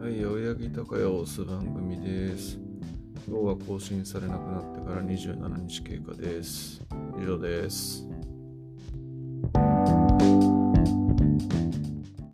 はい、青柳高也を押す番組です。今日は更新されなくなってから27日経過です。以上です。